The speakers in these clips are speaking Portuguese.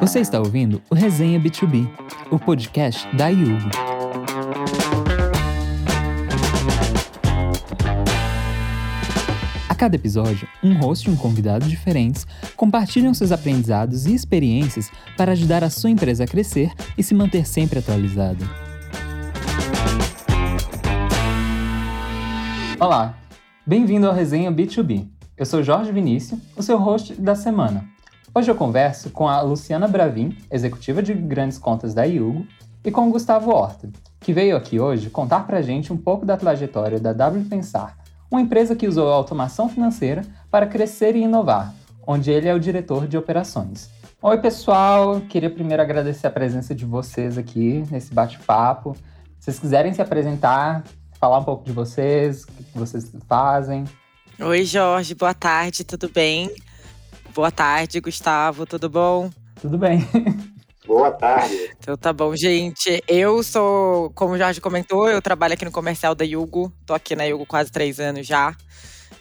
Você está ouvindo o Resenha B2B, o podcast da Yugo. A cada episódio, um host e um convidado diferentes compartilham seus aprendizados e experiências para ajudar a sua empresa a crescer e se manter sempre atualizada. Olá, bem-vindo ao Resenha B2B. Eu sou Jorge Vinícius, o seu host da semana. Hoje eu converso com a Luciana Bravin, executiva de grandes contas da Yugo, e com o Gustavo Horta, que veio aqui hoje contar pra gente um pouco da trajetória da W Pensar, uma empresa que usou a automação financeira para crescer e inovar, onde ele é o diretor de operações. Oi, pessoal! Queria primeiro agradecer a presença de vocês aqui nesse bate-papo. Se vocês quiserem se apresentar, falar um pouco de vocês, o que vocês fazem. Oi, Jorge, boa tarde, tudo bem? Boa tarde, Gustavo, tudo bom? Tudo bem. Boa tarde. Então tá bom, gente. Eu sou, como o Jorge comentou, eu trabalho aqui no comercial da Yugo. Tô aqui na Yugo quase três anos já.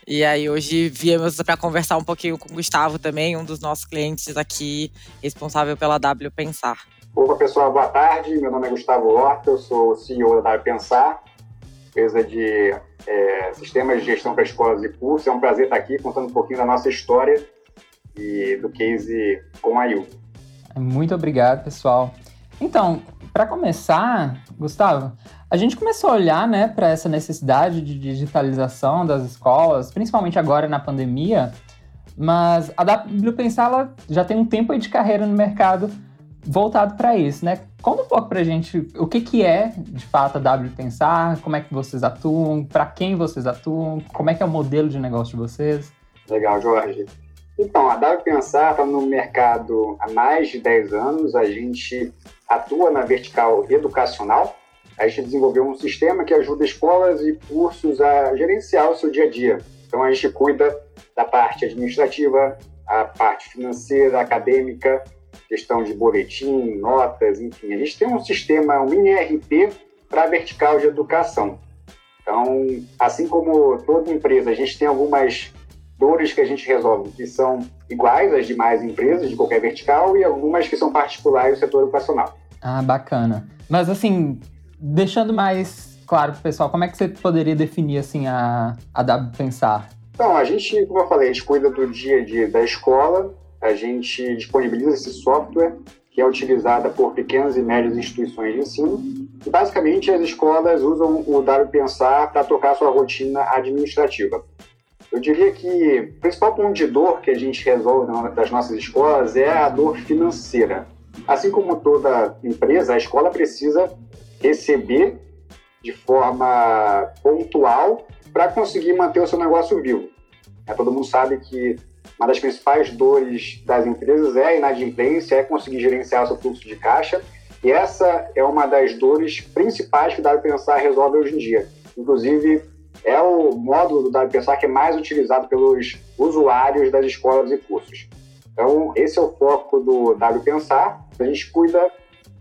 E aí hoje viemos para conversar um pouquinho com o Gustavo também, um dos nossos clientes aqui, responsável pela W Pensar. Opa, pessoal, boa tarde. Meu nome é Gustavo Horta, eu sou CEO da W Pensar, empresa de é, sistemas de gestão para escolas e cursos. É um prazer estar aqui contando um pouquinho da nossa história e do case com a Yu. Muito obrigado, pessoal. Então, para começar, Gustavo, a gente começou a olhar né, para essa necessidade de digitalização das escolas, principalmente agora na pandemia, mas a W Pensar já tem um tempo de carreira no mercado voltado para isso, né? Conta um pouco para a gente o que, que é, de fato, a W Pensar, como é que vocês atuam, para quem vocês atuam, como é que é o modelo de negócio de vocês. Legal, Jorge. Então, a W Pensar está no mercado há mais de 10 anos. A gente atua na vertical educacional. A gente desenvolveu um sistema que ajuda escolas e cursos a gerenciar o seu dia a dia. Então, a gente cuida da parte administrativa, a parte financeira, acadêmica, questão de boletim, notas, enfim. A gente tem um sistema, um mini RP para a vertical de educação. Então, assim como toda empresa, a gente tem algumas dores que a gente resolve que são iguais às demais empresas de qualquer vertical e algumas que são particulares do setor educacional. Ah, bacana. Mas assim, deixando mais claro para o pessoal, como é que você poderia definir assim a, a W Pensar? Então, a gente, como eu falei, a gente cuida do dia a dia da escola, a gente disponibiliza esse software que é utilizada por pequenas e médias instituições de ensino. E, basicamente, as escolas usam o W Pensar para tocar sua rotina administrativa. Eu diria que o principal ponto de dor que a gente resolve das nossas escolas é a dor financeira. Assim como toda empresa, a escola precisa receber de forma pontual para conseguir manter o seu negócio vivo. É, todo mundo sabe que uma das principais dores das empresas é a inadimplência, é conseguir gerenciar o seu fluxo de caixa. E essa é uma das dores principais que dá para pensar resolve hoje em dia. Inclusive, é o módulo do W Pensar que é mais utilizado pelos usuários das escolas e cursos. Então, esse é o foco do W Pensar. A gente cuida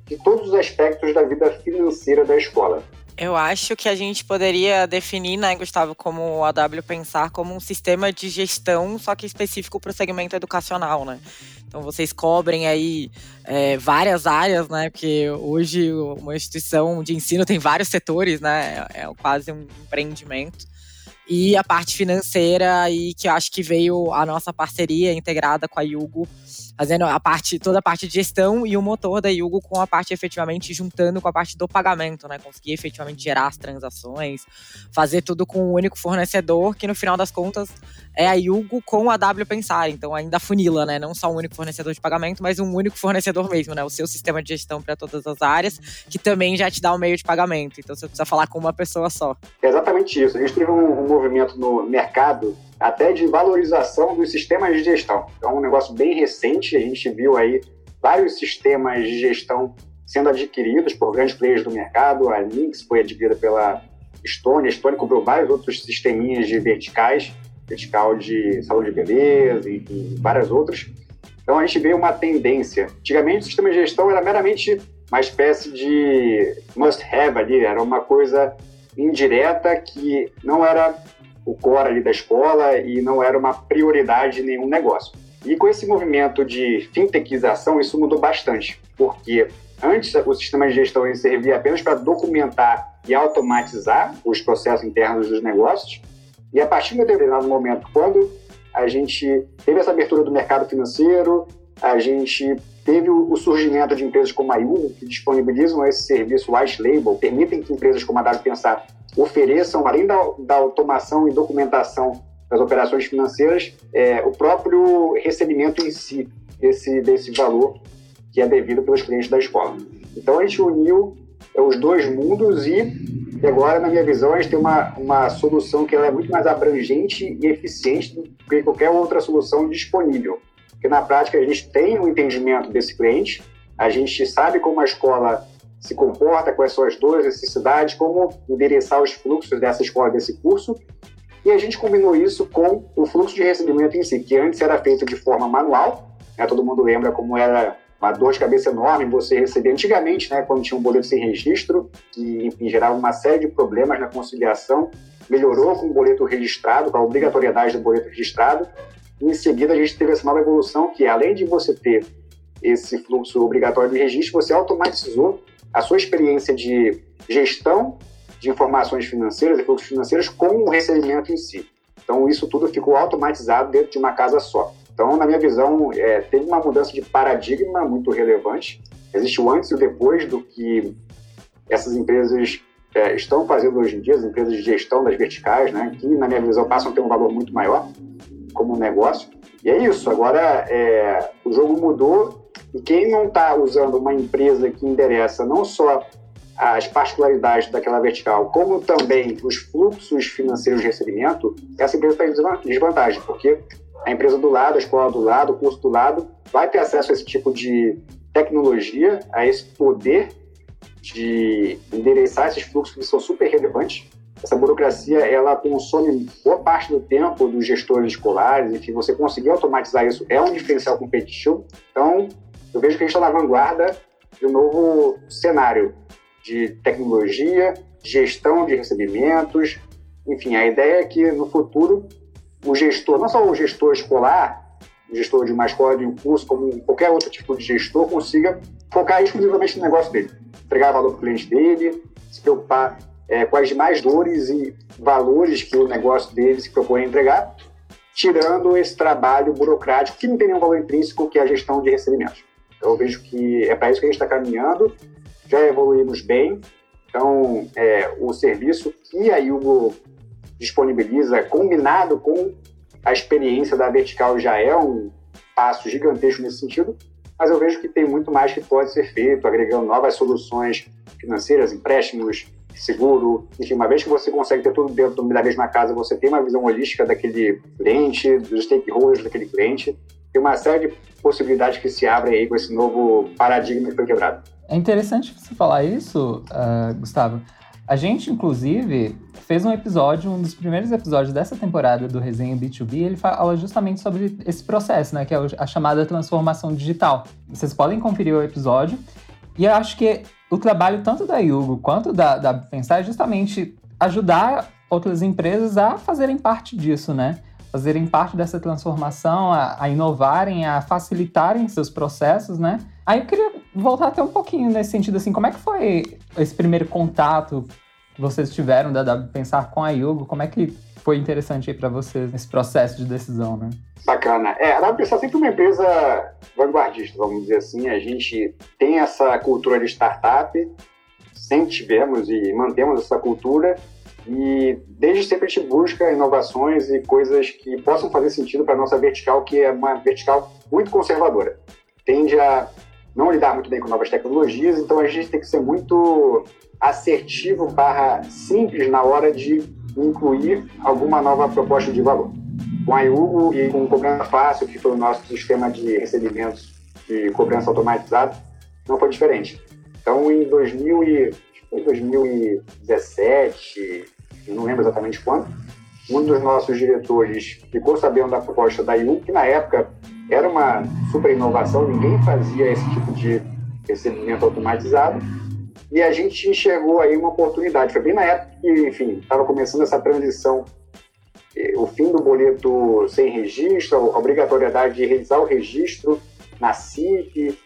de todos os aspectos da vida financeira da escola. Eu acho que a gente poderia definir, né, Gustavo, como a W Pensar como um sistema de gestão, só que específico para o segmento educacional, né? Então vocês cobrem aí é, várias áreas, né? Porque hoje uma instituição de ensino tem vários setores, né? É, é quase um empreendimento. E a parte financeira aí que eu acho que veio a nossa parceria integrada com a Yugo fazendo a parte, toda a parte de gestão e o motor da Yugo com a parte efetivamente juntando com a parte do pagamento, né? Conseguir efetivamente gerar as transações, fazer tudo com um único fornecedor, que no final das contas é a Yugo com a W Pensar. Então ainda funila, né? Não só um único fornecedor de pagamento, mas um único fornecedor mesmo, né? O seu sistema de gestão para todas as áreas, que também já te dá um meio de pagamento. Então você precisa falar com uma pessoa só. É exatamente isso. A gente teve um, um movimento no mercado até de valorização dos sistemas de gestão. Então, é um negócio bem recente, a gente viu aí vários sistemas de gestão sendo adquiridos por grandes players do mercado. A Lynx foi adquirida pela Stone, a Stone comprou vários outros sisteminhas de verticais, vertical de saúde e beleza e, e várias outras. Então, a gente vê uma tendência. Antigamente, o sistema de gestão era meramente uma espécie de must-have ali, era uma coisa indireta que não era o core ali da escola e não era uma prioridade de nenhum negócio. E com esse movimento de fintechização, isso mudou bastante, porque antes o sistema de gestão servia apenas para documentar e automatizar os processos internos dos negócios, e a partir de um determinado momento, quando a gente teve essa abertura do mercado financeiro, a gente teve o surgimento de empresas como a Yugo, que disponibilizam esse serviço white label, permitem que empresas como a W Pensar ofereçam, além da, da automação e documentação das operações financeiras, é, o próprio recebimento em si desse, desse valor que é devido pelos clientes da escola. Então a gente uniu é, os dois mundos e agora, na minha visão, a gente tem uma, uma solução que ela é muito mais abrangente e eficiente do que qualquer outra solução disponível. Porque na prática a gente tem um entendimento desse cliente, a gente sabe como a escola se comporta, quais são as duas necessidades, como endereçar os fluxos dessa escola, desse curso, e a gente combinou isso com o fluxo de recebimento em si, que antes era feito de forma manual, né? todo mundo lembra como era uma dor de cabeça enorme você receber antigamente, né, quando tinha um boleto sem registro, que gerava uma série de problemas na conciliação, melhorou com o boleto registrado, com a obrigatoriedade do boleto registrado, em seguida a gente teve essa nova evolução que além de você ter esse fluxo obrigatório de registro, você automatizou a sua experiência de gestão de informações financeiras e fluxos financeiros com o recebimento em si. Então isso tudo ficou automatizado dentro de uma casa só. Então, na minha visão, é, teve uma mudança de paradigma muito relevante. Existe o antes e o depois do que essas empresas é, estão fazendo hoje em dia, as empresas de gestão das verticais, né, que, na minha visão, passam a ter um valor muito maior como negócio. E é isso, agora é, o jogo mudou e quem não está usando uma empresa que endereça não só as particularidades daquela vertical, como também os fluxos financeiros de recebimento, essa empresa está em desvantagem, porque a empresa do lado, a escola do lado, o curso do lado, vai ter acesso a esse tipo de tecnologia, a esse poder de endereçar esses fluxos que são super relevantes. Essa burocracia, ela consome boa parte do tempo dos gestores escolares, enfim, você conseguir automatizar isso é um diferencial competitivo. Então, eu vejo que a gente está na vanguarda de um novo cenário de tecnologia, gestão de recebimentos, enfim, a ideia é que no futuro o gestor, não só o gestor escolar, o gestor de uma escola, de um curso, como qualquer outro tipo de gestor, consiga focar exclusivamente no negócio dele, entregar valor para o cliente dele, se preocupar é, as demais dores e valores que o negócio dele se propõe entregar, tirando esse trabalho burocrático que não tem nenhum valor intrínseco, que é a gestão de recebimentos. Então, eu vejo que é para isso que a gente está caminhando, já evoluímos bem, então, é, o serviço que a Yugo disponibiliza, combinado com a experiência da vertical, já é um passo gigantesco nesse sentido, mas eu vejo que tem muito mais que pode ser feito, agregando novas soluções financeiras, empréstimos, seguro, enfim, uma vez que você consegue ter tudo dentro da mesma casa, você tem uma visão holística daquele cliente, dos stakeholders daquele cliente, tem uma série de possibilidades que se abrem aí com esse novo paradigma que foi quebrado. É interessante você falar isso, uh, Gustavo, a gente, inclusive, fez um episódio, um dos primeiros episódios dessa temporada do Resenha B2B, ele fala justamente sobre esse processo, né? Que é a chamada transformação digital. Vocês podem conferir o episódio. E eu acho que o trabalho tanto da Yugo quanto da, da Pensar é justamente ajudar outras empresas a fazerem parte disso, né? Fazerem parte dessa transformação, a, a inovarem, a facilitarem seus processos, né? Aí eu queria voltar até um pouquinho nesse sentido, assim, como é que foi esse primeiro contato que vocês tiveram da W Pensar com a Yugo? Como é que foi interessante aí para vocês nesse processo de decisão, né? Bacana. É, a W Pensar é sempre uma empresa vanguardista, vamos dizer assim. A gente tem essa cultura de startup, sempre tivemos e mantemos essa cultura. E desde sempre a gente busca inovações e coisas que possam fazer sentido para a nossa vertical, que é uma vertical muito conservadora. Tende a não lidar muito bem com novas tecnologias, então a gente tem que ser muito assertivo barra simples na hora de incluir alguma nova proposta de valor. Com a Yugo e com Cobrança Fácil, que foi o nosso sistema de recebimentos de cobrança automatizada, não foi diferente. Então, em 2000 e, 2017, não lembro exatamente quando, um dos nossos diretores ficou sabendo da proposta da Yugo, que na época era uma super inovação, ninguém fazia esse tipo de recebimento automatizado. E a gente enxergou aí uma oportunidade. Foi bem na época que, enfim, estava começando essa transição o fim do boleto sem registro, a obrigatoriedade de realizar o registro na CIF.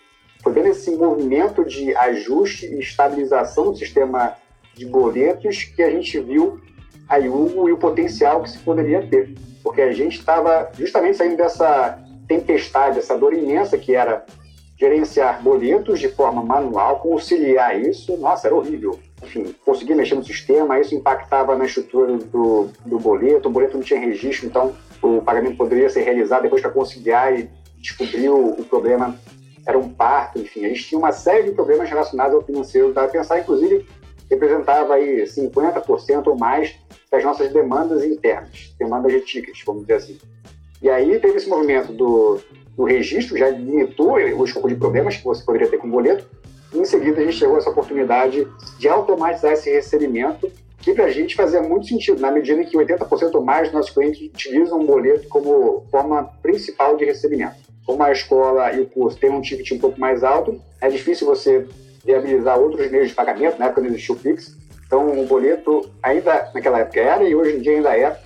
Foi bem esse movimento de ajuste e estabilização do sistema de boletos que a gente viu a Hugo e o potencial que se poderia ter. Porque a gente estava justamente saindo dessa tempestade, essa dor imensa que era gerenciar boletos de forma manual, conciliar isso, nossa, era horrível. Enfim, conseguir mexer no sistema, isso impactava na estrutura do, do boleto, o boleto não tinha registro, então o pagamento poderia ser realizado depois para conciliar e descobrir o, o, problema. Era um parto, enfim, a gente tinha uma série de problemas relacionados ao financeiro. Da Pensar, inclusive representava aí 50% ou mais das nossas demandas internas, demandas de tickets, vamos dizer assim. E aí teve esse movimento do, do registro, já limitou o escopo de problemas que você poderia ter com o boleto, em seguida a gente chegou a essa oportunidade de automatizar esse recebimento, que para a gente fazia muito sentido, na medida em que 80% ou mais dos nossos clientes utilizam o boleto como forma principal de recebimento. Como a escola e o curso têm um ticket um pouco mais alto, é difícil você viabilizar outros meios de pagamento, na época não existia o Pix. Então, o boleto ainda naquela época era e hoje em dia ainda é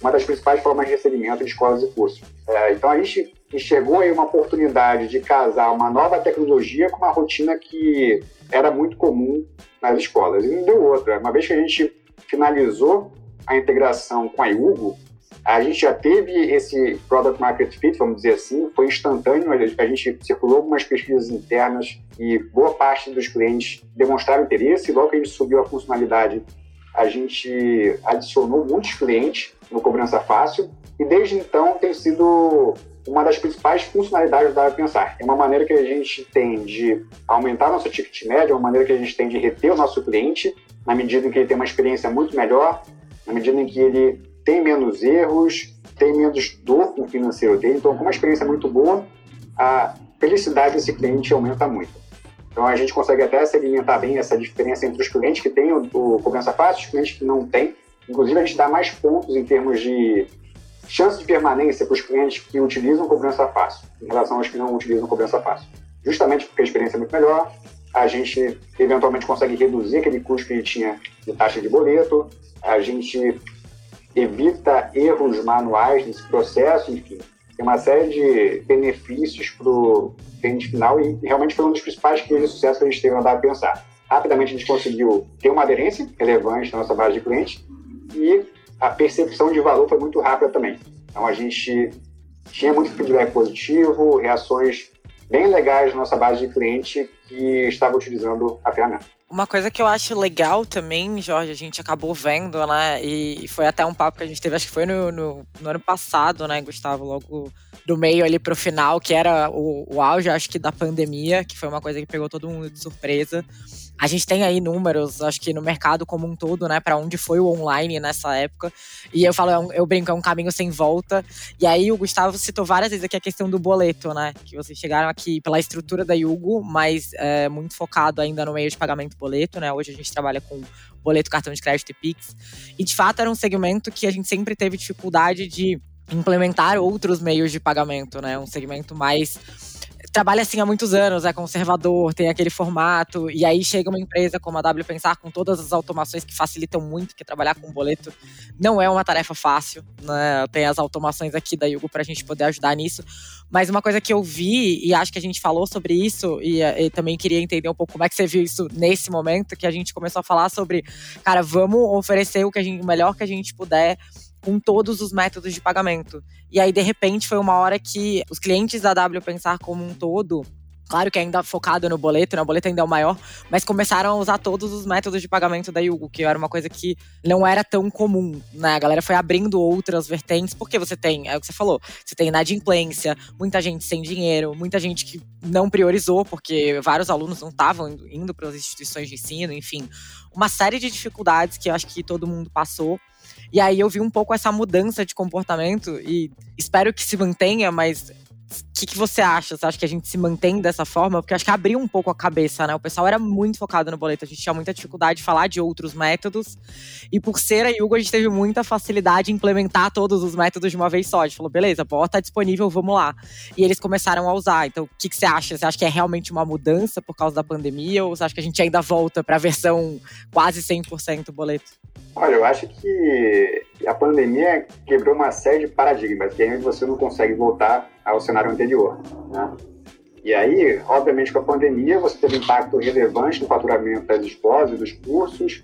uma das principais formas de recebimento de escolas e cursos. É, então, a gente enxergou aí uma oportunidade de casar uma nova tecnologia com uma rotina que era muito comum nas escolas. E não deu outra. Uma vez que a gente finalizou a integração com a Iugo, a gente já teve esse product market fit, vamos dizer assim, foi instantâneo. A gente circulou algumas pesquisas internas e boa parte dos clientes demonstraram interesse. Logo que a gente subiu a funcionalidade, a gente adicionou muitos clientes no Cobrança Fácil e desde então tem sido uma das principais funcionalidades da Pensar. É uma maneira que a gente tem de aumentar nosso ticket médio, é uma maneira que a gente tem de reter o nosso cliente na medida em que ele tem uma experiência muito melhor, na medida em que ele tem menos erros, tem menos dor o financeiro dele. Então, com uma experiência muito boa, a felicidade desse cliente aumenta muito. Então, a gente consegue até segmentar bem essa diferença entre os clientes que têm o, o fácil e os clientes que não têm. Inclusive, a gente dá mais pontos em termos de chance de permanência para os clientes que utilizam cobrança fácil em relação aos que não utilizam cobrança fácil. Justamente porque a experiência é muito melhor, a gente eventualmente consegue reduzir aquele custo que ele tinha de taxa de boleto, a gente evita erros manuais nesse processo, enfim, tem uma série de benefícios para o cliente final e realmente foi um dos principais cases de sucesso que a gente teve na Dá Pensar. Rapidamente a gente conseguiu ter uma aderência relevante na nossa base de clientes e a percepção de valor foi muito rápida também. Então a gente tinha muito feedback positivo, reações bem legais na nossa base de cliente que estava utilizando a ferramenta. Uma coisa que eu acho legal também, Jorge, a gente acabou vendo, né? E foi até um papo que a gente teve, acho que foi no, no, no ano passado, né, Gustavo? Logo do meio ali pro final, que era o, o auge, acho que, da pandemia, que foi uma coisa que pegou todo mundo de surpresa. A gente tem aí números, acho que no mercado como um todo, né, para onde foi o online nessa época. E eu falo, é um, eu brinco, é um caminho sem volta. E aí o Gustavo citou várias vezes aqui a questão do boleto, né, que vocês chegaram aqui pela estrutura da Yugo, mas é, muito focado ainda no meio de pagamento boleto, né. Hoje a gente trabalha com boleto, cartão de crédito e Pix. E de fato era um segmento que a gente sempre teve dificuldade de implementar outros meios de pagamento, né? Um segmento mais trabalha assim há muitos anos, é conservador, tem aquele formato, e aí chega uma empresa como a W Pensar com todas as automações que facilitam muito, que trabalhar com boleto não é uma tarefa fácil, né? Tem as automações aqui da Yugo para a gente poder ajudar nisso. Mas uma coisa que eu vi, e acho que a gente falou sobre isso, e, e, também queria entender um pouco como é que você viu isso nesse momento, que a gente começou a falar sobre, cara, vamos oferecer o, que a gente, o melhor que a gente puder com todos os métodos de pagamento. E aí, de repente, foi uma hora que os clientes da W Pensar como um todo Claro que ainda focado no boleto, né? O boleto ainda é o maior, mas começaram a usar todos os métodos de pagamento da Yugo, que era uma coisa que não era tão comum, né? A galera foi abrindo outras vertentes, porque você tem, é o que você falou, você tem inadimplência, muita gente sem dinheiro, muita gente que não priorizou, porque vários alunos não estavam indo para as instituições de ensino, enfim, uma série de dificuldades que eu acho que todo mundo passou. E aí eu vi um pouco essa mudança de comportamento e espero que se mantenha, mas o que, que, você acha? Você acha que a gente se mantém dessa forma? Porque acho que abriu um pouco a cabeça, né? O pessoal era muito focado no boleto, a gente tinha muita dificuldade de falar de outros métodos. E por ser a Yugo, a gente teve muita facilidade em implementar todos os métodos de uma vez só. A gente falou, beleza, bota tá disponível, vamos lá. E eles começaram a usar. Então, o que, que você acha? Você acha que é realmente uma mudança por causa da pandemia? Ou você acha que a gente ainda volta para a versão quase 100% boleto? Olha, eu acho que a pandemia quebrou uma série de paradigmas, que aí você não consegue voltar ao cenário anterior. Né? E aí, obviamente, com a pandemia, você teve impacto relevante no faturamento das escolas e dos cursos.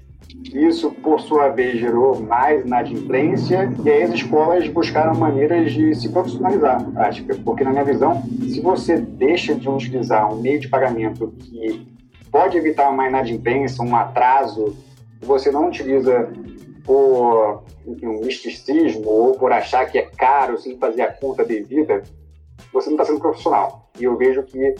Isso, por sua vez, gerou mais inadimplência e aí as escolas buscaram maneiras de se profissionalizar na prática. Porque, na minha visão, se você deixa de utilizar um meio de pagamento que pode evitar uma inadimplência, um atraso, você não utiliza por um misticismo ou por achar que é caro sem fazer a conta devida, você não está sendo profissional. E eu vejo que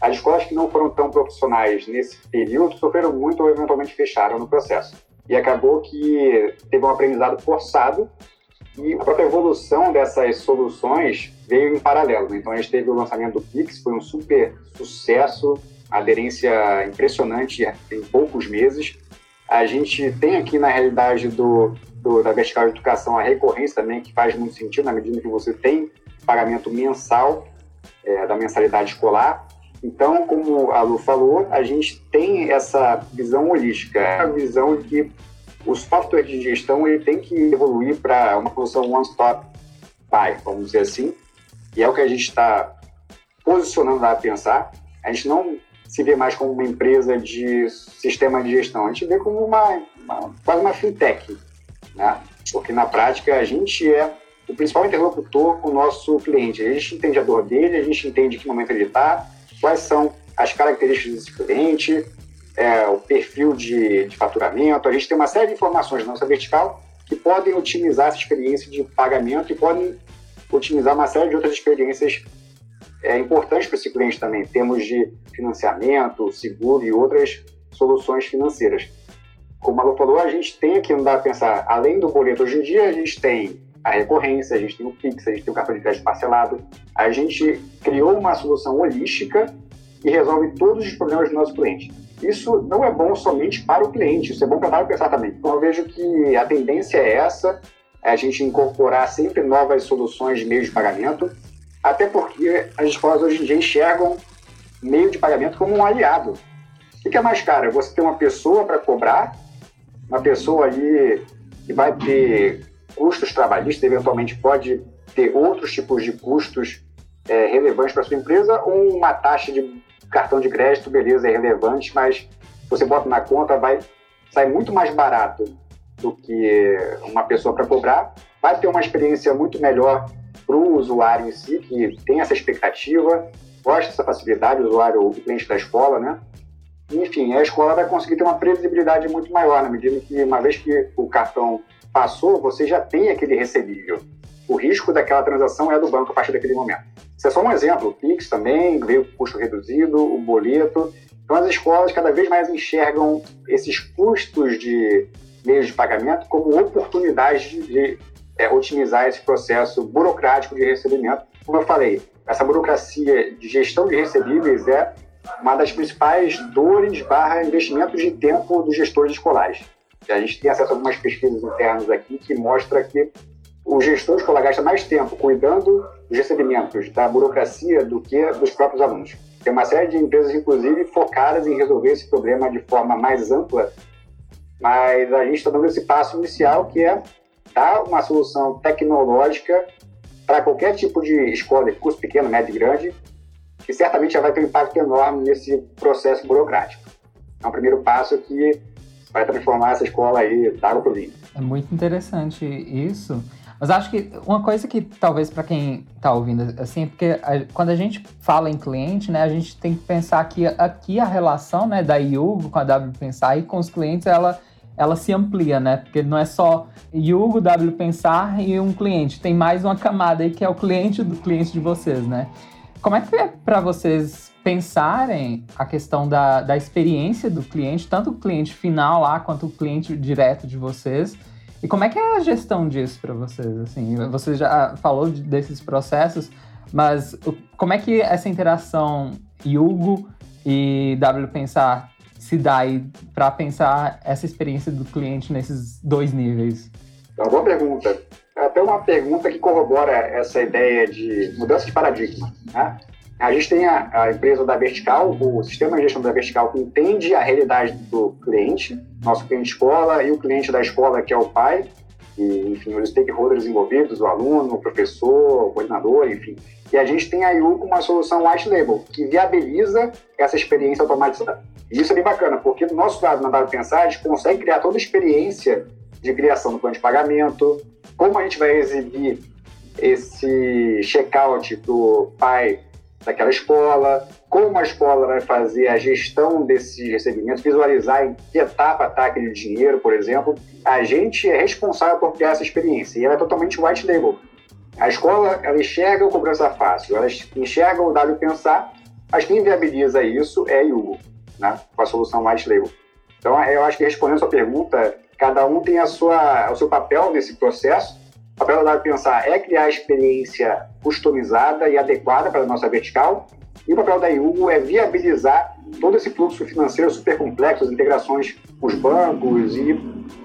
as escolas que não foram tão profissionais nesse período sofreram muito ou eventualmente fecharam no processo. E acabou que teve um aprendizado forçado e a própria evolução dessas soluções veio em paralelo. Então a gente teve o lançamento do Pix, foi um super sucesso, aderência impressionante em poucos meses. A gente tem aqui na realidade do, do, da vertical de educação a recorrência também, que faz muito sentido na medida que você tem pagamento mensal é, da mensalidade escolar. Então, como a Lu falou, a gente tem essa visão holística, a visão de que o software de gestão ele tem que evoluir para uma solução one-stop buy, vamos dizer assim, e é o que a gente está posicionando a pensar. A gente não se vê mais como uma empresa de sistema de gestão, a gente vê como uma, uma quase uma fintech, né? porque na prática a gente é o principal interlocutor com o nosso cliente. A gente entende a dor dele, a gente entende que momento ele está, quais são as características desse cliente, é, o perfil de, de, faturamento. A gente tem uma série de informações na nossa vertical que podem otimizar essa experiência de pagamento e podem otimizar uma série de outras experiências é, importantes para esse cliente também, em termos de financiamento, seguro e outras soluções financeiras. Como a Lu falou, a gente tem não dá para pensar, além do boleto, hoje em dia a gente tem a recorrência, a gente tem o Pix, a gente tem o cartão de crédito parcelado. A gente criou uma solução holística que resolve todos os problemas do nosso cliente. Isso não é bom somente para o cliente, isso é bom para o pensar também. Então eu vejo que a tendência é essa, é a gente incorporar sempre novas soluções de meio de pagamento, até porque as escolas hoje em dia enxergam meio de pagamento como um aliado. O que é mais caro? Você ter uma pessoa para cobrar, uma pessoa ali que vai ter custos trabalhistas, eventualmente pode ter outros tipos de custos é, relevantes para sua empresa, ou uma taxa de cartão de crédito, beleza, é relevante, mas você bota na conta, vai sair muito mais barato do que uma pessoa para cobrar, vai ter uma experiência muito melhor para o usuário em si, que tem essa expectativa, gosta dessa facilidade, o usuário, o cliente da escola, né? Enfim, a escola vai conseguir ter uma previsibilidade muito maior, na medida que, uma vez que o cartão passou, você já tem aquele recebível. O risco daquela transação é do banco a partir daquele momento. Isso é só um exemplo. O Pix também veio com custo reduzido, o boleto. Então, as escolas cada vez mais enxergam esses custos de meios de pagamento como oportunidade de é, otimizar esse processo burocrático de recebimento. Como eu falei, essa burocracia de gestão de recebíveis é uma das principais dores barra investimentos de tempo dos gestores escolares. A gente tem acesso a algumas pesquisas internas aqui que mostra que o gestor escolar gasta mais tempo cuidando dos recebimentos da burocracia do que dos próprios alunos. Tem uma série de empresas, inclusive, focadas em resolver esse problema de forma mais ampla, mas a gente está dando esse passo inicial que é uma solução tecnológica para qualquer tipo de escola, curso pequeno, médio e grande, que certamente já vai ter um impacto enorme nesse processo burocrático. É um primeiro passo que vai transformar essa escola aí da água vinho. É muito interessante isso. Mas acho que uma coisa que talvez para quem está ouvindo assim, é porque a, quando a gente fala em cliente, né, a gente tem que pensar que aqui a relação, né, da Yugo com a W Pensar e com os clientes, ela ela se amplia, né? Porque não é só Yugo, W Pensar e um cliente, tem mais uma camada aí que é o cliente do cliente de vocês, né? Como é que é para vocês pensarem a questão da, da experiência do cliente, tanto o cliente final lá quanto o cliente direto de vocês? E como é que é a gestão disso para vocês? Assim, você já falou de, desses processos, mas como é que essa interação Yugo e W Pensar se dá para pensar essa experiência do cliente nesses dois níveis? É uma boa pergunta até uma pergunta que corrobora essa ideia de mudança de paradigma. Né? A gente tem a, a, empresa da Vertical, o sistema de gestão da Vertical, que entende a realidade do cliente, nosso cliente escola e o cliente da escola, que é o pai. e, enfim, os stakeholders envolvidos, o aluno, o professor, o coordenador, enfim. E a gente tem aí uma solução white label, que viabiliza essa experiência automatizada. E isso é bem bacana, porque no nosso lado, na Dado Pensar, a gente consegue criar toda a experiência de criação do plano de pagamento, como a gente vai exibir esse checkout para o pai daquela escola, como a escola vai fazer a gestão desses recebimentos, visualizar em que etapa está aquele dinheiro, por exemplo. A gente é responsável por criar essa experiência e ela é totalmente white label. A escola, ela enxerga o cobrança fácil, ela enxerga o W pensar, mas quem viabiliza isso é a Yugo, né, com a solução white label. Então, eu acho que respondendo a sua pergunta, cada um tem a sua, o seu papel nesse processo. O papel da W pensar é criar a experiência customizada e adequada para a nossa vertical e o papel da Yugo é viabilizar todo esse fluxo financeiro super complexo, as integrações os bancos e,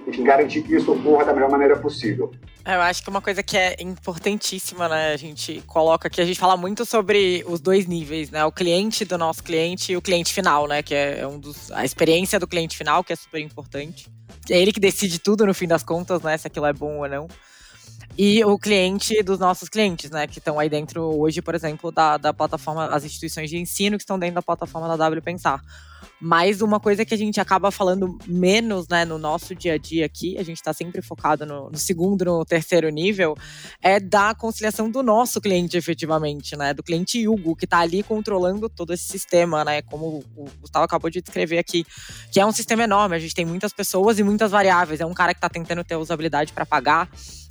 enfim, garantir que isso ocorra da melhor maneira possível. É, eu acho que uma coisa que é importantíssima, né, a gente coloca aqui, a gente fala muito sobre os dois níveis, né, o cliente do nosso cliente e o cliente final, né, que é um dos, a experiência do cliente final, que é super importante. É ele que decide tudo no fim das contas, né, se aquilo é bom ou não e o cliente dos nossos clientes, né? Que estão aí dentro hoje, por exemplo, da, da plataforma, as instituições de ensino que estão dentro da plataforma da W Pensar. Mas uma coisa que a gente acaba falando menos, né, no nosso dia a dia aqui, a gente está sempre focado no, no, segundo, no terceiro nível, é da conciliação do nosso cliente efetivamente, né, do cliente Hugo, que está ali controlando todo esse sistema, né, como o Gustavo acabou de descrever aqui, que é um sistema enorme, a gente tem muitas pessoas e muitas variáveis, é um cara que está tentando ter usabilidade para pagar,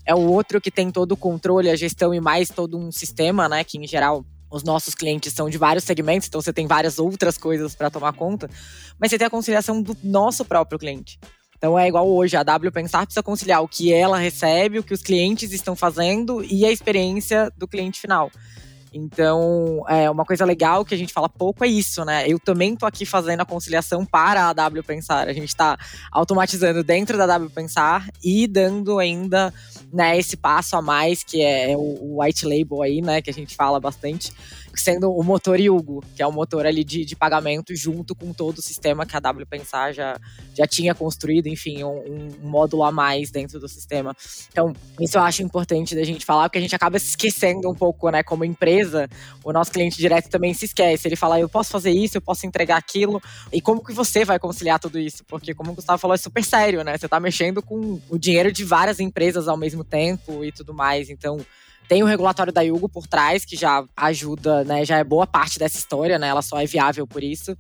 é o outro que tem todo o controle, a gestão e mais todo um sistema, né? Que em geral os nossos clientes são de vários segmentos, então você tem várias outras coisas para tomar conta, mas você tem a conciliação do nosso próprio cliente. Então é igual hoje, a W Pensar precisa conciliar o que ela recebe, o que os clientes estão fazendo e a experiência do cliente final. Então, é uma coisa legal que a gente fala pouco é isso, né? Eu também tô aqui fazendo a conciliação para a W Pensar. A gente está automatizando dentro da W Pensar e dando ainda né, esse passo a mais, que é o, white label aí, né, que a gente fala bastante, sendo o motor Yugo, que é o motor ali de, de pagamento junto com todo o sistema que a W Pensar já, já tinha construído, enfim, um, um, módulo a mais dentro do sistema. Então, isso eu acho importante da gente falar, porque a gente acaba se esquecendo um pouco, né, como empresa, o nosso cliente direto também se esquece. Ele fala, eu posso fazer isso, eu posso entregar aquilo, e como que você vai conciliar tudo isso? Porque, como o Gustavo falou, é super sério, né? Você tá mexendo com o dinheiro de várias empresas ao mesmo tempo e tudo mais. Então, tem o regulatório da Yugo por trás, que já ajuda, né? Já é boa parte dessa história, né? Ela só é viável por isso.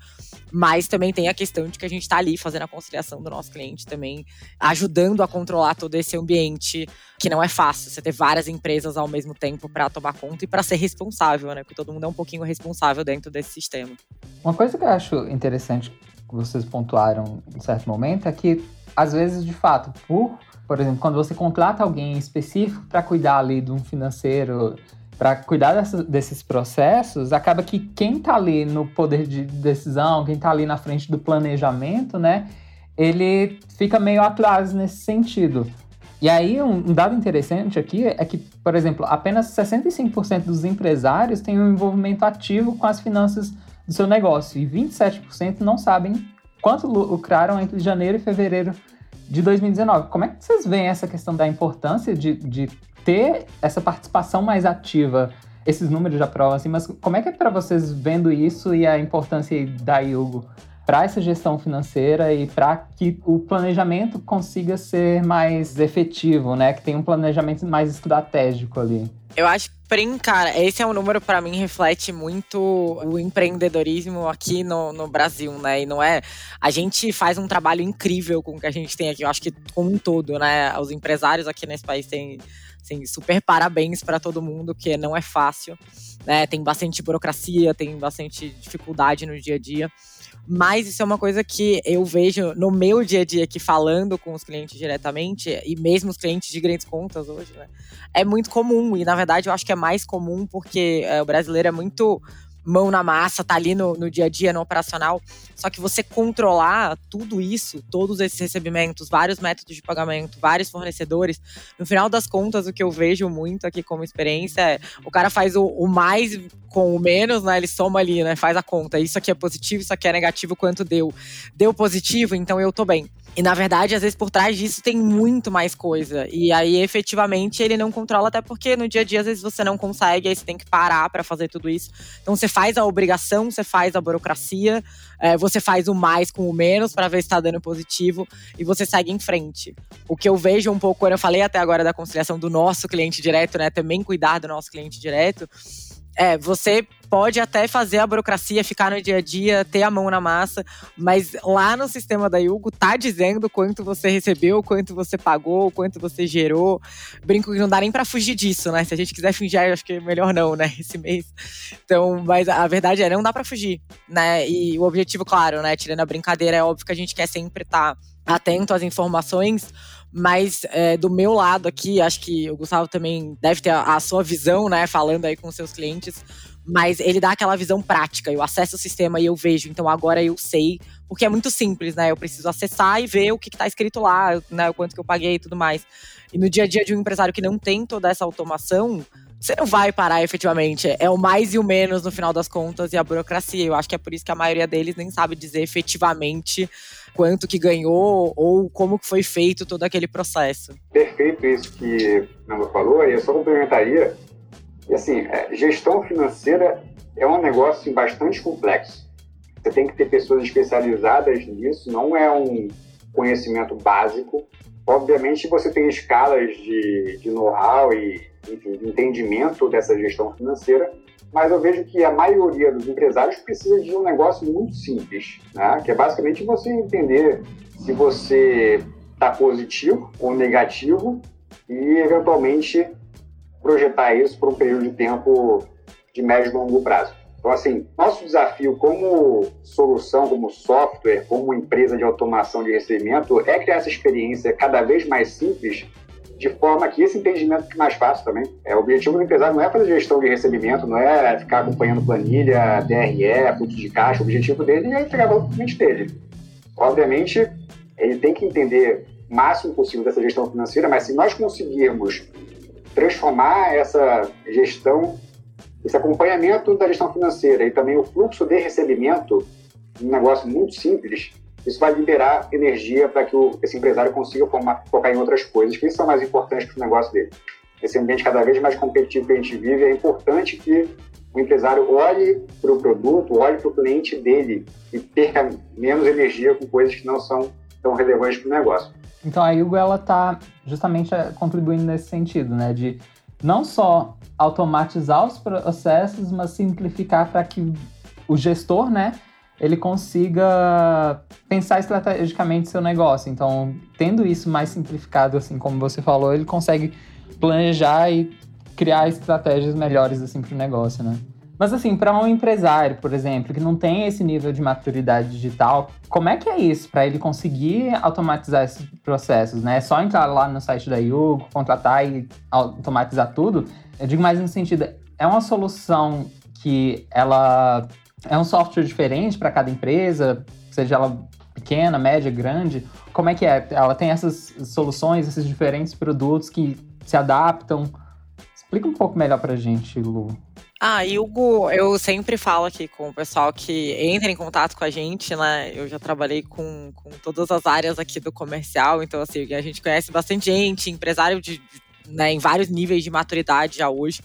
Mas também tem a questão de que a gente está ali fazendo a conciliação do nosso cliente também, ajudando a controlar todo esse ambiente que não é fácil. Você ter várias empresas ao mesmo tempo para tomar conta e para ser responsável, né? Porque todo mundo é um pouquinho responsável dentro desse sistema. Uma coisa que eu acho interessante que vocês pontuaram em certo momento é que, às vezes, de fato, por por exemplo, quando você contrata alguém específico para cuidar ali de um financeiro, para cuidar desses processos, acaba que quem está ali no poder de decisão, quem está ali na frente do planejamento, né, ele fica meio atrás nesse sentido. E aí, um, um dado interessante aqui é que, por exemplo, apenas 65% dos empresários têm um envolvimento ativo com as finanças do seu negócio e 27% não sabem quanto lucraram entre janeiro e fevereiro de 2019. Como é que vocês veem essa questão da importância de, de ter essa participação mais ativa? Esses números já provam assim, mas como é que é para vocês vendo isso e a importância da Yugo para essa gestão financeira e para que o planejamento consiga ser mais efetivo, né? Que tenha um planejamento mais estratégico ali. Eu acho Prim, cara, esse é um número para mim reflete muito o empreendedorismo aqui no, no Brasil, né? E não é. A gente faz um trabalho incrível com o que a gente tem aqui. Eu acho que como um todo, né? Os empresários aqui nesse país têm assim, super parabéns para todo mundo, que não é fácil, né? Tem bastante burocracia, tem bastante dificuldade no dia a dia. Mas isso é uma coisa que eu vejo no meu dia a dia aqui falando com os clientes diretamente, e mesmo os clientes de grandes contas hoje, né? É muito comum. E na verdade eu acho que é mais comum porque é, o brasileiro é muito mão na massa, tá ali no, no dia a dia, no operacional. Só que você controlar tudo isso, todos esses recebimentos, vários métodos de pagamento, vários fornecedores, no final das contas, o que eu vejo muito aqui como experiência é o cara faz o, o mais com o menos, né? Ele soma ali, né? Faz a conta. Isso aqui é positivo, isso aqui é negativo, quanto deu. Deu positivo, então eu tô bem. E na verdade, às vezes por trás disso tem muito mais coisa. E aí, efetivamente, ele não controla, até porque no dia a dia, às vezes, você não consegue, aí você tem que parar para fazer tudo isso. Então, você faz a obrigação, você faz a burocracia, é, você faz o mais com o menos para ver se está dando positivo e você segue em frente. O que eu vejo um pouco, quando eu falei até agora da conciliação do nosso cliente direto, né? Também cuidar do nosso cliente direto é, você pode até fazer a burocracia, ficar no dia a dia, ter a mão na massa, mas lá no sistema da Yugo tá dizendo quanto você recebeu, quanto você pagou, quanto você gerou. Brinco que não dá nem para fugir disso, né? Se a gente quiser fingir, acho que é melhor não, né? Esse mês. Então, mas a verdade é, não dá para fugir, né? E o objetivo, claro, né? Tirando a brincadeira, é óbvio que a gente quer sempre estar tá atento às informações, mas é, do meu lado aqui, acho que o Gustavo também deve ter a, a, sua visão, né, falando aí com seus clientes, mas ele dá aquela visão prática. Eu acesso o sistema e eu vejo, então agora eu sei, porque é muito simples, né? Eu preciso acessar e ver o que está escrito lá, né, o quanto que eu paguei e tudo mais. E no dia a dia de um empresário que não tem toda essa automação, você não vai parar efetivamente. É o mais e o menos no final das contas e a burocracia. Eu acho que é por isso que a maioria deles nem sabe dizer efetivamente quanto que ganhou ou como que foi feito todo aquele processo. Perfeito isso que Nanda falou, e eu só complementaria. E assim, é, gestão financeira é um negócio bastante complexo. Você tem que ter pessoas especializadas nisso, não é um conhecimento básico. Obviamente, você tem escalas de, de know-how e enfim, de entendimento dessa gestão financeira, mas eu vejo que a maioria dos empresários precisa de um negócio muito simples, né? que é basicamente você entender se você está positivo ou negativo e, eventualmente, projetar isso por um período de tempo de médio e longo prazo. Então, assim, nosso desafio como solução, como software, como empresa de automação de recebimento é criar essa experiência cada vez mais simples de forma que esse entendimento fique mais fácil também. É, o objetivo do empresário não é fazer gestão de recebimento, não é ficar acompanhando planilha, DRE, fluxo de caixa. O objetivo dele é entregar valor o cliente dele. Obviamente, ele tem que entender o máximo possível dessa gestão financeira, mas se nós conseguirmos transformar essa gestão, esse acompanhamento da gestão financeira e também o fluxo de recebimento um negócio muito simples, isso vai liberar energia para que o, esse empresário consiga formar, focar em outras coisas que são mais importantes para o negócio dele. Esse ambiente cada vez mais competitivo que a gente vive, é importante que o empresário olhe para o produto, olhe para o cliente dele e perca menos energia com coisas que não são tão relevantes para o negócio. Então a Hugo ela está justamente eh, contribuindo nesse sentido, né, de não só automatizar os processos, mas simplificar para que o gestor, né, ele consiga pensar estrategicamente seu negócio. Então, tendo isso mais simplificado, assim como você falou, ele consegue planejar e criar estratégias melhores assim para o negócio, né? Mas assim, para um empresário, por exemplo, que não tem esse nível de maturidade digital, como é que é isso para ele conseguir automatizar esses processos, né? É só entrar lá no site da Yugo, contratar e automatizar tudo? Eu digo mais no sentido, é uma solução que ela é um software diferente para cada empresa, seja ela pequena, média, grande. Como é que é? Ela tem essas soluções, esses diferentes produtos que se adaptam. Explica um pouco melhor para a gente, Lu. Ah, Hugo, eu sempre falo aqui com o pessoal que entra em contato com a gente, né? Eu já trabalhei com, com todas as áreas aqui do comercial, então assim, a gente conhece bastante gente, empresário de, né, em vários níveis de maturidade já hoje.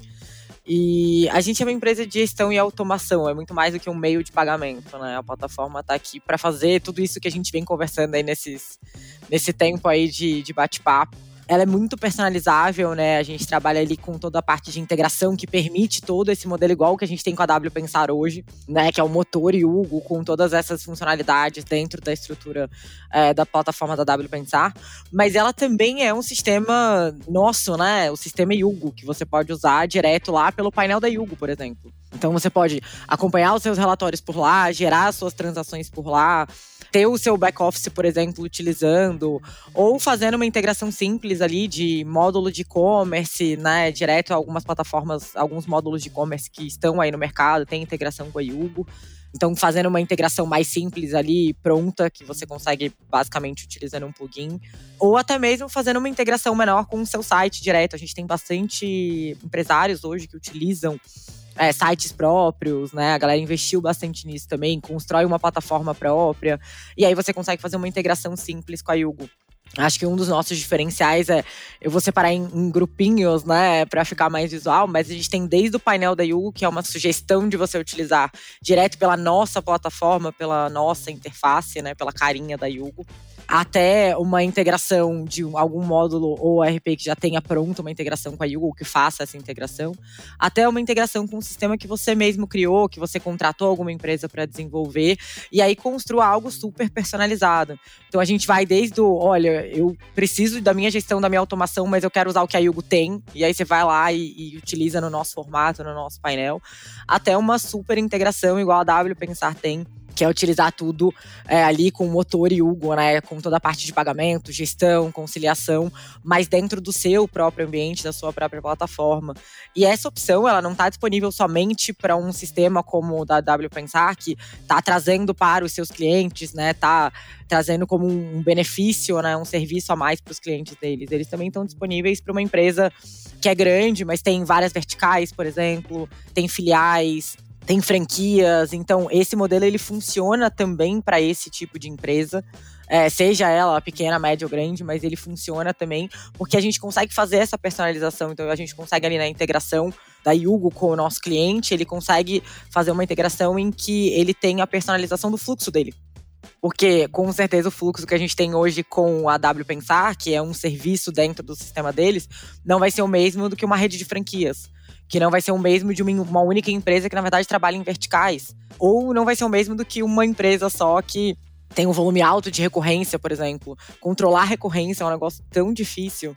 E a gente é uma empresa de gestão e automação, é muito mais do que um meio de pagamento, né? A plataforma está aqui para fazer tudo isso que a gente vem conversando aí nesses, nesse tempo aí de, de bate-papo ela é muito personalizável, né? A gente trabalha ali com toda a parte de integração que permite todo esse modelo igual que a gente tem com a W Pensar hoje, né? Que é o motor e Hugo com todas essas funcionalidades dentro da estrutura é, da plataforma da W Pensar. Mas ela também é um sistema nosso, né? O sistema Yugo, que você pode usar direto lá pelo painel da Yugo, por exemplo. Então você pode acompanhar os seus relatórios por lá, gerar as suas transações por lá, ter o seu back-office, por exemplo, utilizando, ou fazendo uma integração simples ali de módulo de e-commerce, né, direto a algumas plataformas, alguns módulos de e-commerce que estão aí no mercado, tem integração com a Yugo. Então, fazendo uma integração mais simples ali, pronta, que você consegue basicamente utilizando um plugin. Ou até mesmo fazendo uma integração menor com o seu site direto. A gente tem bastante empresários hoje que utilizam é, sites próprios, né? A galera investiu bastante nisso também, constrói uma plataforma própria. E aí você consegue fazer uma integração simples com a Yugo. Acho que um dos nossos diferenciais é, eu vou separar em, em grupinhos, né, para ficar mais visual, mas a gente tem desde o painel da Yugo, que é uma sugestão de você utilizar direto pela nossa plataforma, pela nossa interface, né, pela carinha da Yugo até uma integração de algum módulo ou RP que já tenha pronto uma integração com a Google que faça essa integração, até uma integração com um sistema que você mesmo criou, que você contratou alguma empresa para desenvolver, e aí construa algo super personalizado. Então a gente vai desde o, olha, eu preciso da minha gestão, da minha automação, mas eu quero usar o que a Yugo tem, e aí você vai lá e, e utiliza no nosso formato, no nosso painel, até uma super integração igual a W Pensar tem que é utilizar tudo é, ali com o motor e Hugo, né? Com toda a parte de pagamento, gestão, conciliação, mas dentro do seu próprio ambiente, da sua própria plataforma. E essa opção, ela não está disponível somente para um sistema como o da W que está trazendo para os seus clientes, né? Tá trazendo como um benefício, né? Um serviço a mais para os clientes deles. Eles também estão disponíveis para uma empresa que é grande, mas tem várias verticais, por exemplo, tem filiais, tem franquias, então esse modelo ele funciona também para esse tipo de empresa. É, seja ela pequena, média ou grande, mas ele funciona também porque a gente consegue fazer essa personalização. Então a gente consegue ali na integração da Yugo com o nosso cliente, ele consegue fazer uma integração em que ele tem a personalização do fluxo dele. Porque, com certeza, o fluxo que a gente tem hoje com a W Pensar, que é um serviço dentro do sistema deles, não vai ser o mesmo do que uma rede de franquias que não vai ser o mesmo de uma única empresa que, na verdade, trabalha em verticais. Ou não vai ser o mesmo do que uma empresa só que tem um volume alto de recorrência, por exemplo. Controlar recorrência é um negócio tão difícil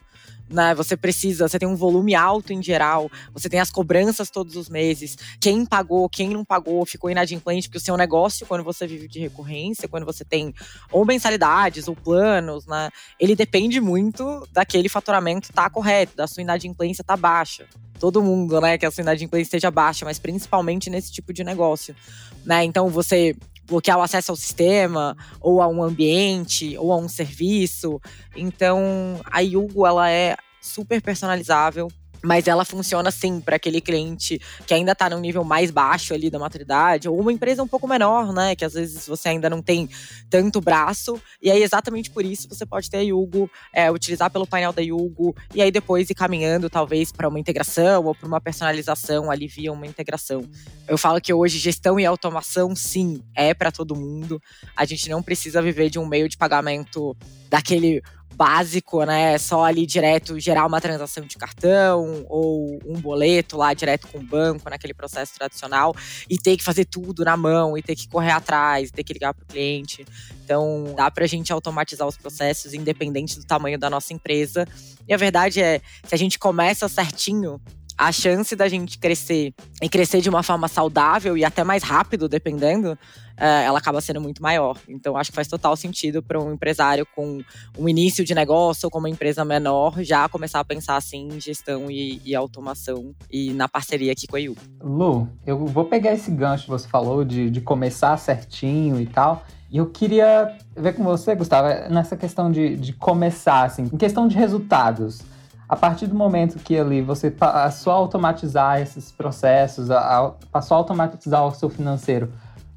né? Você precisa, você tem um volume alto em geral, você tem as cobranças todos os meses. Quem pagou, quem não pagou, ficou inadimplente, porque o seu negócio, quando você vive de recorrência, quando você tem ou mensalidades ou planos, né? Ele depende muito daquele faturamento tá correto, da sua inadimplência tá baixa. Todo mundo, né, que a sua inadimplência esteja baixa, mas principalmente nesse tipo de negócio, né? Então você bloquear o acesso ao sistema, ou a um ambiente, ou a um serviço. Então, a Yugo, ela é super personalizável mas ela funciona sim para aquele cliente que ainda está no nível mais baixo ali da maturidade, ou uma empresa um pouco menor, né? Que às vezes você ainda não tem tanto braço. E aí, exatamente por isso, você pode ter a Yugo, é, utilizar pelo painel da Yugo, e aí depois ir caminhando, talvez, para uma integração ou para uma personalização ali via uma integração. Eu falo que hoje gestão e automação, sim, é para todo mundo. A gente não precisa viver de um meio de pagamento daquele básico, né? Só ali direto gerar uma transação de cartão ou um boleto lá direto com o banco, naquele processo tradicional, e ter que fazer tudo na mão, e ter que correr atrás, e ter que ligar para o cliente. Então, dá para a gente automatizar os processos, independente do tamanho da nossa empresa. E a verdade é, se a gente começa certinho, a chance da gente crescer e crescer de uma forma saudável e até mais rápido, dependendo, é, ela acaba sendo muito maior. Então, acho que faz total sentido para um empresário com um início de negócio ou com uma empresa menor já começar a pensar assim em gestão e, e automação e na parceria aqui com a IU. Lu, eu vou pegar esse gancho que você falou de, de começar certinho e tal. E eu queria ver com você, Gustavo, nessa questão de, de começar, assim, em questão de resultados a partir do momento que ali você passou a automatizar esses processos, a, passou a automatizar o seu financeiro,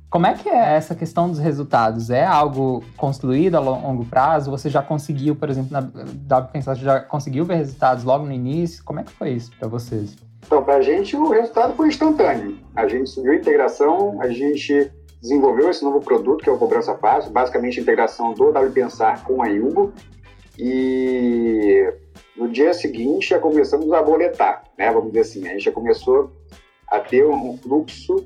como é que é essa questão dos resultados? É algo construído a longo prazo? Você já conseguiu, por exemplo, na W Pensar, já conseguiu ver resultados logo no início? Como é que foi isso para vocês? Então, para a gente, o resultado foi instantâneo. A gente subiu a integração, a gente desenvolveu esse novo produto, que é o Cobrança Fácil, basicamente a integração do W Pensar com a Yugo. E no dia seguinte já começamos a boletar, né? Vamos dizer assim, a gente já começou a ter um fluxo,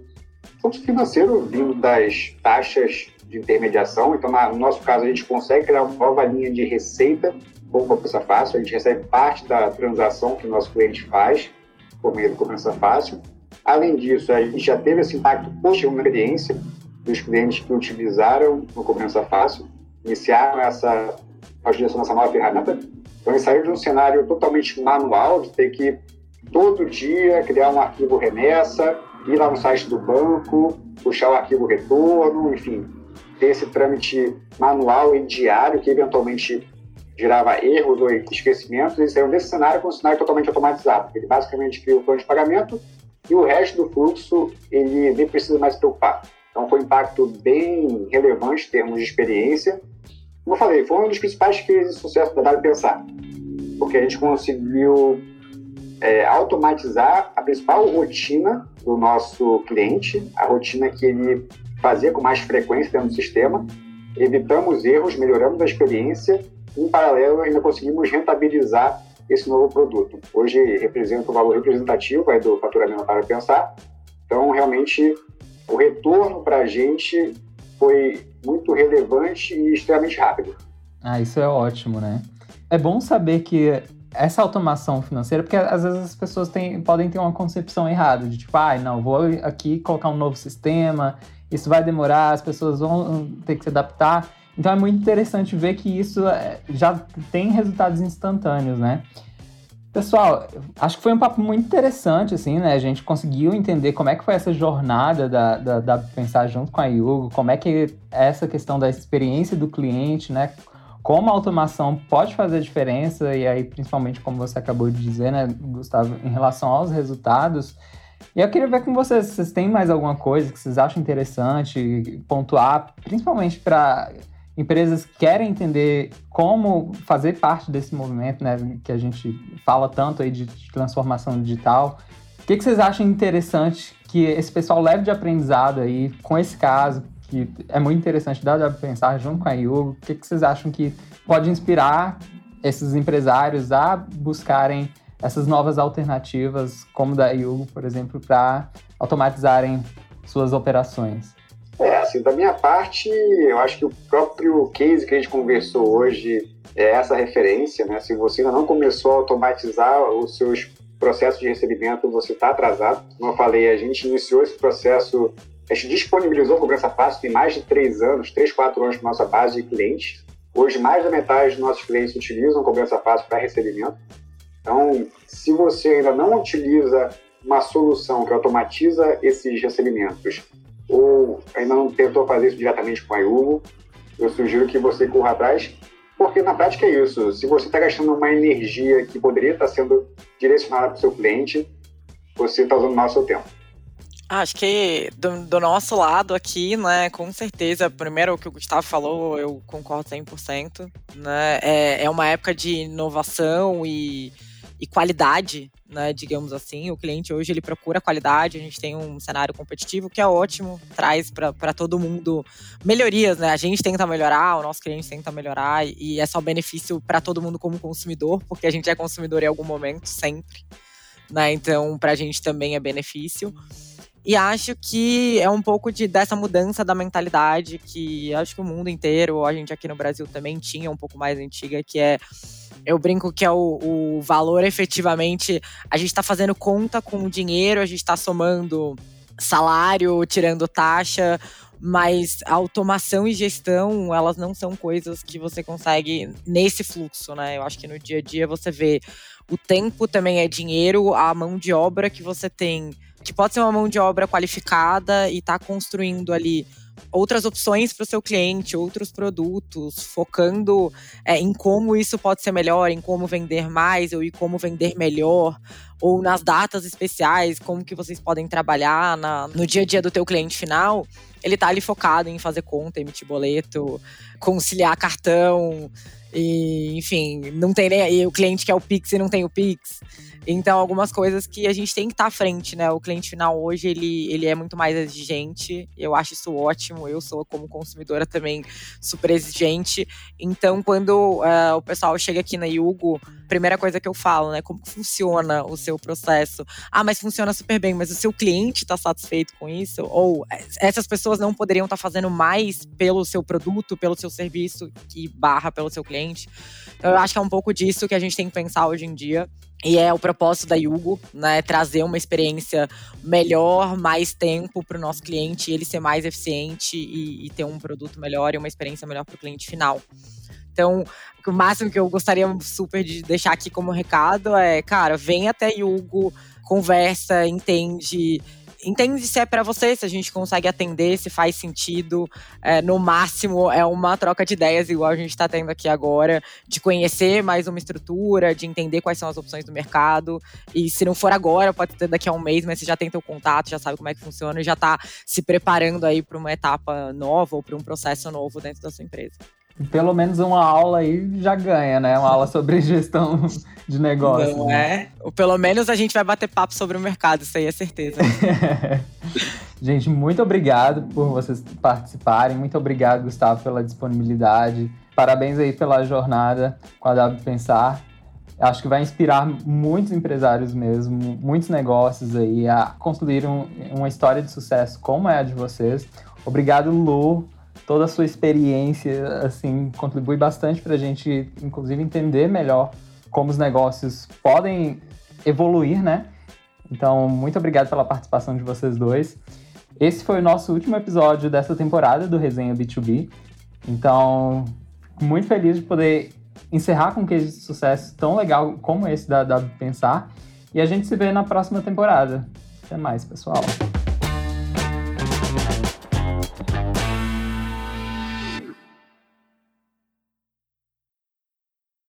fluxo financeiro vindo das taxas de intermediação. Então, no nosso caso, a gente consegue criar uma nova linha de receita com cobrança fácil. A gente recebe parte da transação que o nosso cliente faz por meio do cobrança fácil. Além disso, a gente já teve esse impacto posterior na experiência dos clientes que utilizaram no cobrança fácil, iniciaram essa utilização dessa nova ferramenta então, eles saíram de um cenário totalmente manual, de ter que todo dia criar um arquivo remessa, ir lá no site do banco, puxar o arquivo retorno, enfim, ter esse trâmite manual e diário que eventualmente gerava erros ou esquecimentos. Eles saíram desse cenário com um cenário totalmente automatizado. Ele basicamente cria o plano de pagamento, e o resto do fluxo ele nem precisa mais se preocupar. Então foi um impacto bem relevante em termos de experiência. Como eu falei, foi um dos principais cases de sucesso da W Pensar, porque a gente conseguiu é, automatizar a principal rotina do nosso cliente, a rotina que ele fazia com mais frequência dentro do sistema, evitamos erros, melhoramos a experiência, em paralelo ainda conseguimos rentabilizar esse novo produto. Hoje representa um valor representativo do faturamento para pensar, então realmente o retorno para a gente foi muito relevante e extremamente rápido. Ah, isso é ótimo, né? É bom saber que essa automação financeira, porque às vezes as pessoas têm, podem ter uma concepção errada, de tipo, ah, não, vou aqui colocar um novo sistema, isso vai demorar, as pessoas vão ter que se adaptar. Então é muito interessante ver que isso é, já tem resultados instantâneos, né? Pessoal, acho que foi um papo muito interessante, assim, né? A gente conseguiu entender como é que foi essa jornada da, da, da Pensar junto com a Yugo, como é que essa questão da experiência do cliente, né? Como a automação pode fazer diferença, e aí, principalmente, como você acabou de dizer, né, Gustavo, em relação aos resultados. E eu queria ver com vocês, vocês têm mais alguma coisa que vocês acham interessante pontuar, principalmente para empresas que querem entender como fazer parte desse movimento, né, que a gente fala tanto aí de transformação digital. O que, que vocês acham interessante que esse pessoal leve de aprendizado aí com esse caso, que é muito interessante, dá para pensar junto com a Yugo, o que, que vocês acham que pode inspirar esses empresários a buscarem essas novas alternativas, como da Yugo, por exemplo, para automatizarem suas operações? É, assim, da minha parte, eu acho que o próprio case que a gente conversou hoje é essa referência, né? Se você ainda não começou a automatizar os seus processos de recebimento, você está atrasado. Como eu falei, a gente iniciou esse processo, a gente disponibilizou a cobrança fácil tem mais de três anos, três, quatro anos para nossa base de clientes. Hoje, mais da metade dos nossos clientes utilizam cobrança fácil para recebimento. Então, se você ainda não utiliza uma solução que automatiza esses recebimentos ou ainda não tentou fazer isso diretamente com a Iugo, eu sugiro que você corra atrás, porque na prática é isso. Se você está gastando uma energia que poderia estar sendo direcionada para o seu cliente, você está usando mal o seu tempo. Acho que do, do, nosso lado aqui, né, com certeza, primeiro o que o Gustavo falou, eu concordo 100%, né, é, é uma época de inovação e e qualidade, né, digamos assim. O cliente hoje ele procura qualidade, a gente tem um cenário competitivo que é ótimo, traz para todo mundo melhorias, né? A gente tenta melhorar, o nosso cliente tenta melhorar e é só benefício para todo mundo como consumidor, porque a gente é consumidor em algum momento, sempre. Né? Então, para a gente também é benefício. E acho que é um pouco de, dessa mudança da mentalidade que acho que o mundo inteiro, a gente aqui no Brasil também tinha um pouco mais antiga, que é eu brinco que é o, o valor efetivamente. A gente está fazendo conta com o dinheiro, a gente está somando salário, tirando taxa, mas automação e gestão, elas não são coisas que você consegue nesse fluxo, né? Eu acho que no dia a dia você vê o tempo também é dinheiro, a mão de obra que você tem, que pode ser uma mão de obra qualificada e está construindo ali outras opções para o seu cliente, outros produtos, focando é, em como isso pode ser melhor, em como vender mais ou em como vender melhor, ou nas datas especiais, como que vocês podem trabalhar na, no dia a dia do teu cliente final. Ele está ali focado em fazer conta, emitir boleto, conciliar cartão, e, enfim, não tem nem. o cliente quer o Pix e não tem o Pix. Então, algumas coisas que a gente tem que estar tá à frente, né? O cliente final hoje, ele, ele é muito mais exigente. Eu acho isso ótimo. Eu sou, como consumidora, também super exigente. Então, quando uh, o pessoal chega aqui na Yugo, primeira coisa que eu falo, né? Como funciona o seu processo? Ah, mas funciona super bem, mas o seu cliente está satisfeito com isso? Ou eh, essas pessoas não poderiam estar tá fazendo mais pelo seu produto, pelo seu serviço, que barra pelo seu cliente? Então, eu acho que é um pouco disso que a gente tem que pensar hoje em dia. E é o propósito da Yugo, né? Trazer uma experiência melhor, mais tempo para o nosso cliente, ele ser mais eficiente e, e, ter um produto melhor e uma experiência melhor para o cliente final. Então, o máximo que eu gostaria super de deixar aqui como recado é, cara, vem até Yugo, conversa, entende, entende se é para você, se a gente consegue atender, se faz sentido. É, no máximo, é uma troca de ideias, igual a gente está tendo aqui agora, de conhecer mais uma estrutura, de entender quais são as opções do mercado. E se não for agora, pode ser daqui a um mês, mas você já tem teu contato, já sabe como é que funciona e já está se preparando aí para uma etapa nova ou para um processo novo dentro da sua empresa pelo menos uma aula aí já ganha, né? Uma aula sobre gestão de negócio. Não é? Ou pelo menos a gente vai bater papo sobre o mercado, isso aí é certeza. gente, muito obrigado por vocês participarem. Muito obrigado, Gustavo, pela disponibilidade. Parabéns aí pela jornada com a W Pensar. Acho que vai inspirar muitos empresários mesmo, muitos negócios aí a construir um, uma história de sucesso como é a de vocês. Obrigado, Lu, toda a sua experiência, assim, contribui bastante para a gente, inclusive, entender melhor como os negócios podem evoluir, né? Então, muito obrigado pela participação de vocês dois. Esse foi o nosso último episódio dessa temporada do Resenha B2B. Então, muito feliz de poder encerrar com um case de sucesso tão legal como esse da, da Pensar. E a gente se vê na próxima temporada. Até mais, pessoal.